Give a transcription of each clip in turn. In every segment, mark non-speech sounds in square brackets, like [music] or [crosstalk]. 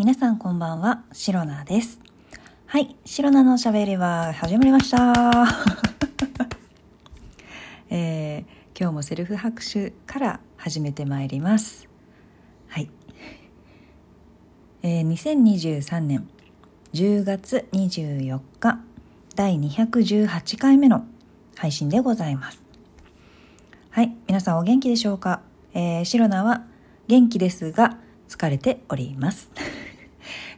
皆さんこんばんは、シロナです。はい、シロナのおしゃべりは始まりました。[laughs] えー今日もセルフ拍手から始めてまいります。はい。えー2023年10月24日第218回目の配信でございます。はい、皆さんお元気でしょうか、えー、シロナは元気ですが疲れております。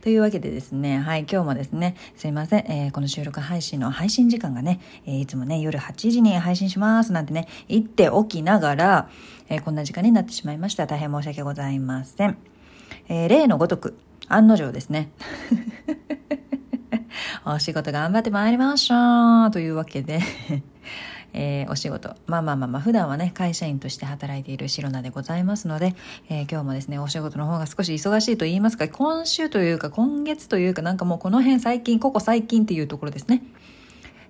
というわけでですね、はい、今日もですね、すいません、えーこの収録配信の配信時間がね、えーいつもね、夜8時に配信しますなんてね、言っておきながら、えーこんな時間になってしまいました。大変申し訳ございません。え例のごとく、案の定ですね。[laughs] お仕事頑張ってまいりましたというわけで、えーお仕事。まあまあまあまあ、普段はね、会社員として働いているシロナでございますので、えー今日もですね、お仕事の方が少し忙しいと言いますか、今週というか、今月というか、なんかもうこの辺最近、ここ最近っていうところですね。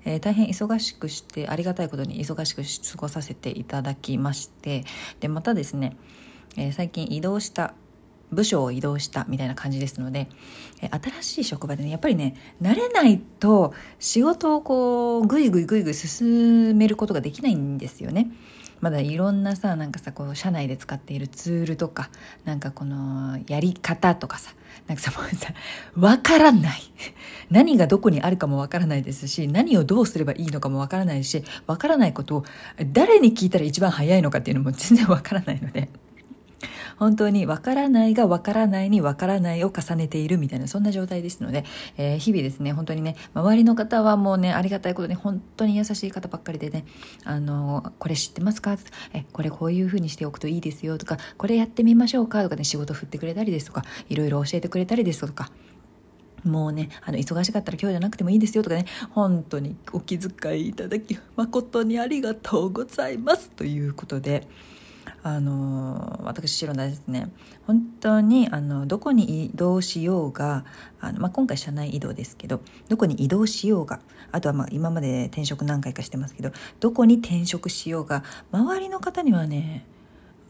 えー大変忙しくして、ありがたいことに忙しく過ごさせていただきまして、で、またですね、えー最近移動した、部署を移動したみたいな感じですので、え新しい職場でね、やっぱりね、慣れないと仕事をこう、ぐいぐいぐいぐい進めることができないんですよね。まだいろんなさ、なんかさ、こう、社内で使っているツールとか、なんかこの、やり方とかさ、なんかさ、もうさ、わからない。[laughs] 何がどこにあるかもわからないですし、何をどうすればいいのかもわからないし、わからないことを誰に聞いたら一番早いのかっていうのも全然わからないので。本当にわからないがわからないにわからないを重ねているみたいなそんな状態ですので、えー日々ですね本当にね周りの方はもうねありがたいことに本当に優しい方ばっかりでねあのこれ知ってますか？えこれこういう風にしておくといいですよとかこれやってみましょうかとかね仕事振ってくれたりですとかいろいろ教えてくれたりですとかもうね、あの、忙しかったら今日じゃなくてもいいですよとかね、本当にお気遣いいただき、誠にありがとうございますということで、あの私白田ですね。本当にあのどこに移動しようがあの、まあ、今回社内移動ですけどどこに移動しようがあとはまあ今まで転職何回かしてますけどどこに転職しようが周りの方にはね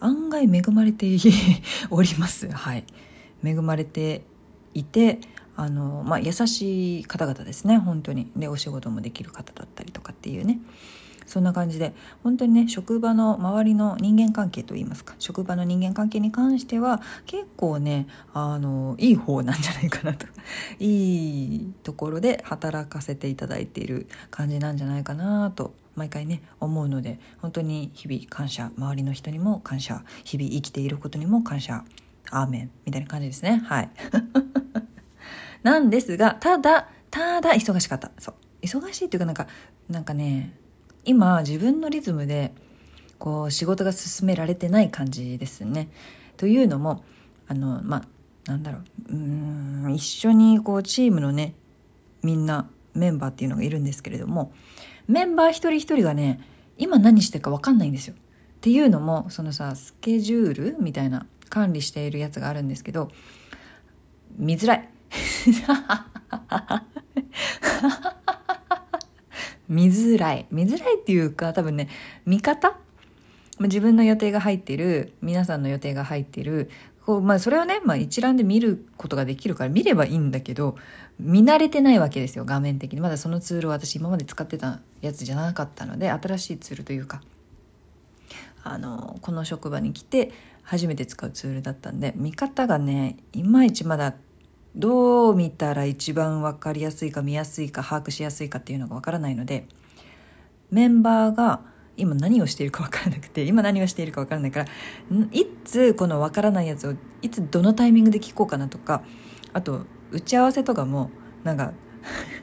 案外恵まれて [laughs] おります。はい。恵まれていてあの、まあ、優しい方々ですね。本当に。でお仕事もできる方だったりとかっていうね。そんな感じで本当にね職場の周りの人間関係といいますか職場の人間関係に関しては結構ねあのいい方なんじゃないかなと。[laughs] いいところで働かせていただいている感じなんじゃないかなと毎回ね思うので本当に日々感謝周りの人にも感謝日々生きていることにも感謝アーメンみたいな感じですね。はい。[laughs] なんですがただただ忙しかった。そう。忙しいっていうかなんかなんかね今自分のリズムでこう仕事が進められてない感じですね。というのもあのまあなんだろううーん一緒にこうチームのねみんなメンバーっていうのがいるんですけれどもメンバー一人一人がね今何してるか分かんないんですよ。っていうのもそのさスケジュールみたいな管理しているやつがあるんですけど見づらい。[laughs] 見づらい。見づらいっていうか多分ね見方？自分の予定が入ってる皆さんの予定が入ってるこう、まあ、それをね、まあ、一覧で見ることができるから見ればいいんだけど見慣れてないわけですよ画面的に。まだそのツールを私今まで使ってたやつじゃなかったので新しいツールというかあのこの職場に来て初めて使うツールだったんで見方がねいまいちまだどう見たら一番分かりやすいか見やすいか把握しやすいかっていうのが分からないのでメンバーが今何をしているか分からなくて今何をしているか分からないからいつこの分からないやつをいつどのタイミングで聞こうかなとかあと打ち合わせとかもなんか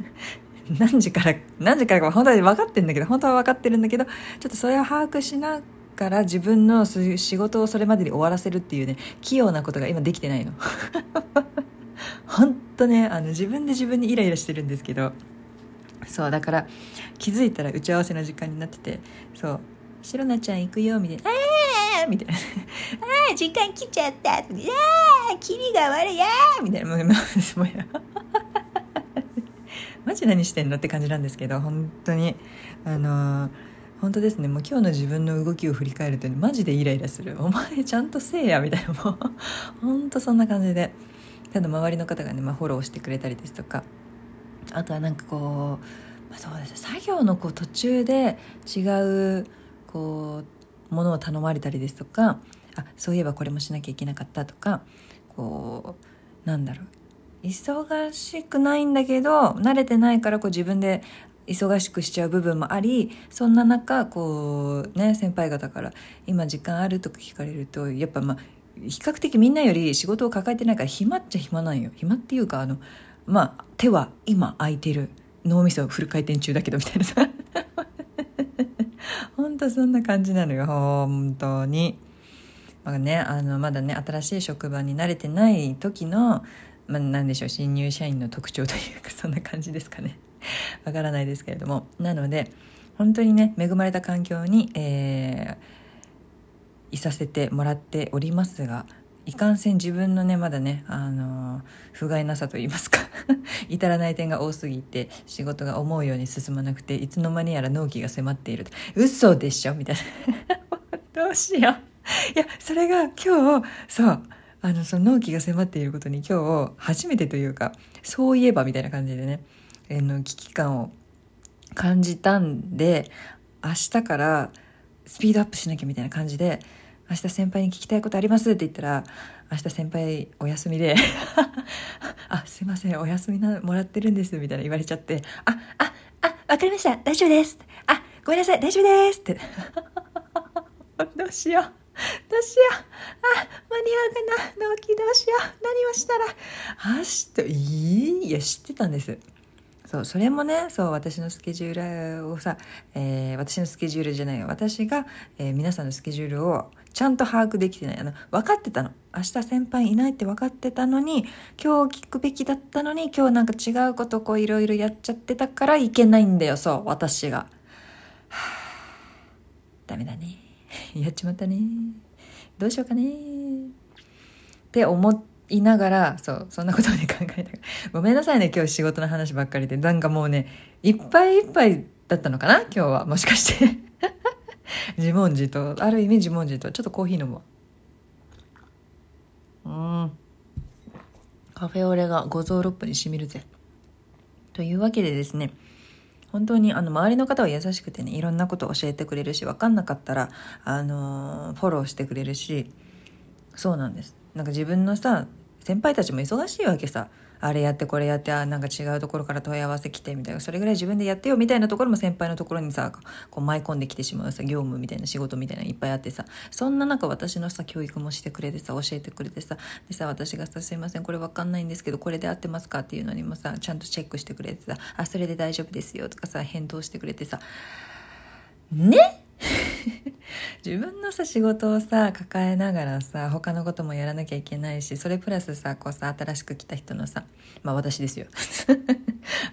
[laughs] 何時から何時からか本当は分かってるんだけど本当は分かってるんだけどちょっとそれを把握しながら自分のそういう仕事をそれまでに終わらせるっていうね器用なことが今できてないの。本当ねあの自分で自分にイライラしてるんですけどそうだから気づいたら打ち合わせの時間になっててそう「シロナちゃん行くよ」みたいな「あー」みたいな「あー時間来ちゃった」「あーキリが悪いやー」みたいなもうもうもうや [laughs] マジ何してんのって感じなんですけど本当に。あのー本当ですね。もう今日の自分の動きを振り返ると、ね、マジでイライラするお前ちゃんとせえやみたいなもう。[laughs] 本当そんな感じで。ただ周りの方がね、まあ、フォローしてくれたりですとかあとはなんかこう、まあ、そうです作業のこう途中で違うこうものを頼まれたりですとかあそういえばこれもしなきゃいけなかったとかこうなんだろう忙しくないんだけど慣れてないからこう自分で忙しくしちゃう部分もありそんな中こうね先輩方から「今時間ある?」とか聞かれるとやっぱまあ比較的みんなより仕事を抱えてないから暇っちゃ暇なんよ。暇っていうかあのまあ手は今空いてる。脳みそフル回転中だけどみたいなさ。[laughs] ほんとそんな感じなのよ。本当に。まあね、あのまだね新しい職場に慣れてない時の、まあ、何でしょう新入社員の特徴というかそんな感じですかね。わからないですけれども。なので本当にね恵まれた環境に、えー、いさせてもらっておりますがいかんせん自分のねまだねあの不甲斐なさと言いますか [laughs] 至らない点が多すぎて仕事が思うように進まなくていつの間にやら納期が迫っている嘘でしょ？みたいな。[laughs] どうしよう。いやそれが今日そうあのその納期が迫っていることに今日初めてというかそういえばみたいな感じでね、え、の危機感を感じたんで明日からスピードアップしなきゃみたいな感じで明日先輩に聞きたいことありますって言ったら、明日先輩お休みで [laughs] あ、すいません、お休みな、もらってるんです、みたいな言われちゃって、あ、あ、あ、わかりました、大丈夫です。あ、ごめんなさい、大丈夫ですって。[laughs] どうしよう。どうしよう。あ、間に合うかな。納期どうしよう。何をしたら。あしと、いいや、知ってたんです。そう、それもね、そう、私のスケジュールをさ、えー、私のスケジュールじゃない。私が、えー、皆さんのスケジュールをちゃんと把握できてない。あの、分かってたの。明日先輩いないって分かってたのに、今日聞くべきだったのに、今日なんか違うことこういろいろやっちゃってたからいけないんだよ、そう、私が。はあ、ダメだね。[laughs] やっちまったね。どうしようかね。って思いながら、そう、そんなことをね考えながら。ごめんなさいね、今日仕事の話ばっかりで。なんかもうね、いっぱいいっぱいだったのかな今日は。もしかして [laughs] 自問自答。ある意味自問自答。ちょっとコーヒー飲むわ。うん。カフェオレが五臓六腑にしみるぜ。というわけでですね本当にあの周りの方は優しくてねいろんなことを教えてくれるし分かんなかったらあのー、フォローしてくれるしそうなんです。なんか自分のさ先輩たちも忙しいわけさ。あれやってこれやってあなんか違うところから問い合わせ来てみたいなそれぐらい自分でやってよみたいなところも先輩のところにさこう舞い込んできてしまうさ業務みたいな仕事みたいなのいっぱいあってさそんな中私のさ教育もしてくれてさ教えてくれてさでさ私がさ「すいませんこれわかんないんですけどこれで合ってますか?」っていうのにもさちゃんとチェックしてくれてさ「あそれで大丈夫ですよ」とかさ返答してくれてさね？[laughs] 自分のさ仕事をさ抱えながらさ他のこともやらなきゃいけないしそれプラスさこうさ新しく来た人のさまあ私ですよ。[laughs]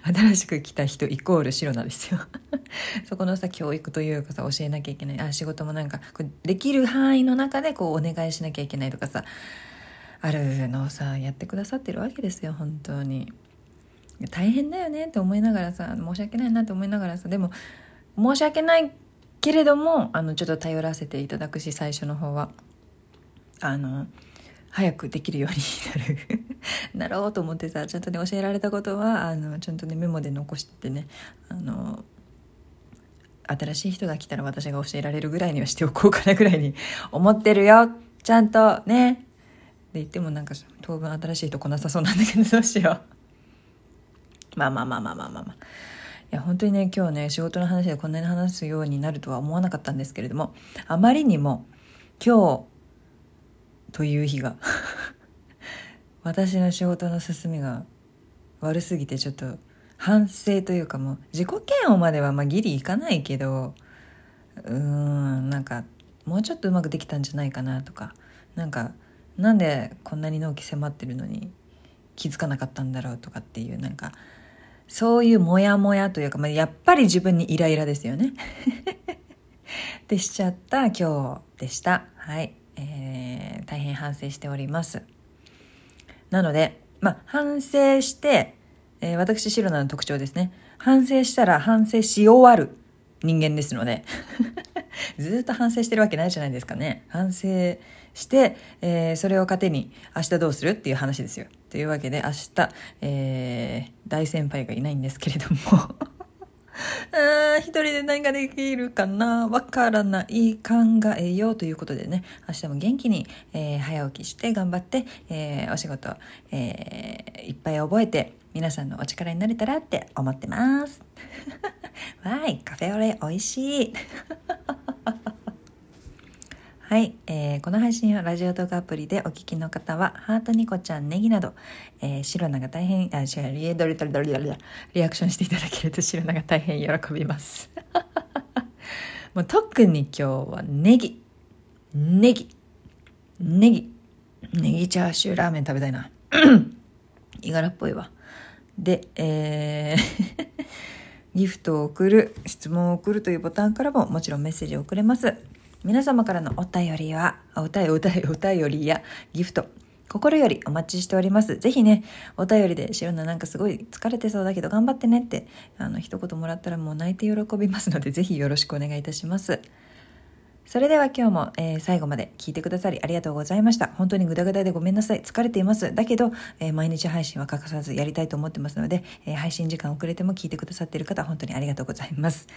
新しく来た人イコール白菜ですよ。[laughs] そこのさ教育というかさ教えなきゃいけない。あ仕事もなんかできる範囲の中でこうお願いしなきゃいけないとかさあるのをさやってくださってるわけですよ本当に。大変だよねって思いながらさ申し訳ないなって思いながらさでも申し訳ないけれどもあのちょっと頼らせていただくし最初の方は。あの早くできるように [laughs] なる。なろうと思ってさちゃんとね教えられたことはあのちゃんとねメモで残してねあの新しい人が来たら私が教えられるぐらいにはしておこうかなぐらいに [laughs] 思ってるよ。ちゃんとね。で言ってもなんか当分新しいとこなさそうなんだけどどうしよう。まあまあまあまあまあまあまあ。いや本当にね今日ね仕事の話でこんなに話すようになるとは思わなかったんですけれどもあまりにも今日という日が [laughs] 私の仕事の進みが悪すぎてちょっと反省というかもう自己嫌悪まではまあギリいかないけどうーんなんかもうちょっとうまくできたんじゃないかなとかなんかなんでこんなに納期迫ってるのに気づかなかったんだろうとかっていうなんかそういうモヤモヤというか、まあ、やっぱり自分にイライラですよね。[laughs] でしちゃった今日でした。はい。えー、大変反省しております。なので、まあ、反省して、えー、私、シロナの特徴ですね。反省したら反省し終わる人間ですので、[laughs] ずっと反省してるわけないじゃないですかね。反省して、えー、それを糧に明日どうするっていう話ですよ。というわけで明日、えー、大先輩がいないんですけれども [laughs] あ一人で何ができるかな？わからない考えようということでね、明日も元気に、えー、早起きして頑張って、えー、お仕事、えー、いっぱい覚えて、皆さんのお力になれたらって思ってます。[laughs] わい、カフェオレ美味しい。はい、えー、この配信はラジオ動画アプリでお聞きの方は、ハートニコちゃん、ネギなど、えー、シロナが大変、あ、違う、リエドリドリドリドリリアクションしていただけるとシロナが大変喜びます。[laughs] もう特に今日はネギ、ネギ、ネギ、ネギチャーシューラーメン食べたいな。[clears throat] いがらっぽいわ。で、えー [laughs] ギフトを送る、質問を送るというボタンからももちろんメッセージを送れます。皆様からのお便りは、お便り、お便り、お便りやギフト、心よりお待ちしております。ぜひね、お便りで、シロナなんかすごい疲れてそうだけど頑張ってねって、あの、一言もらったらもう泣いて喜びますので、ぜひよろしくお願いいたします。それでは今日も、えー、最後まで聞いてくださりありがとうございました。本当にグダグダでごめんなさい。疲れています。だけど、えー、毎日配信は欠かさずやりたいと思ってますので、えー、配信時間遅れても聞いてくださっている方、本当にありがとうございます。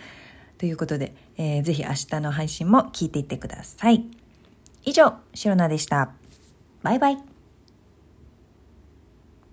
ということで、えー、ぜひ明日の配信も聞いていってください。以上、シロナでした。バイバイ。